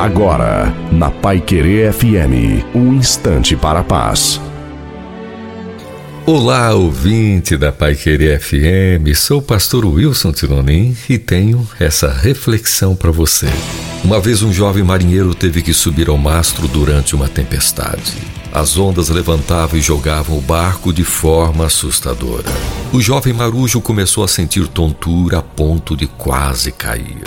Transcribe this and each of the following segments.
Agora, na Pai Querer FM, um instante para a paz. Olá, ouvinte da Pai Querer FM, sou o pastor Wilson Tinonim e tenho essa reflexão para você. Uma vez um jovem marinheiro teve que subir ao mastro durante uma tempestade. As ondas levantavam e jogavam o barco de forma assustadora. O jovem marujo começou a sentir tontura a ponto de quase cair.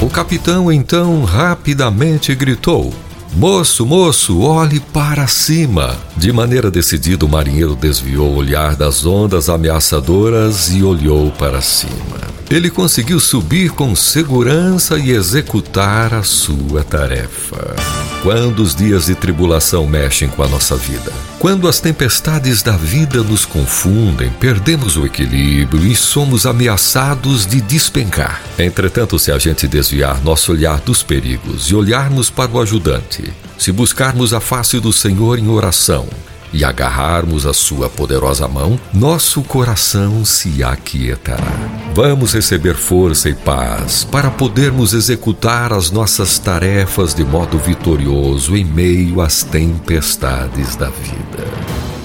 O capitão então rapidamente gritou: Moço, moço, olhe para cima! De maneira decidida, o marinheiro desviou o olhar das ondas ameaçadoras e olhou para cima. Ele conseguiu subir com segurança e executar a sua tarefa. Quando os dias de tribulação mexem com a nossa vida, quando as tempestades da vida nos confundem, perdemos o equilíbrio e somos ameaçados de despencar. Entretanto, se a gente desviar nosso olhar dos perigos e olharmos para o ajudante, se buscarmos a face do Senhor em oração, e agarrarmos a sua poderosa mão, nosso coração se aquietará. Vamos receber força e paz para podermos executar as nossas tarefas de modo vitorioso em meio às tempestades da vida.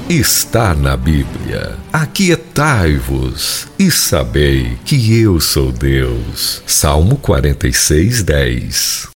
Está na Bíblia. Aquietai-vos e sabei que eu sou Deus. Salmo 46, 10.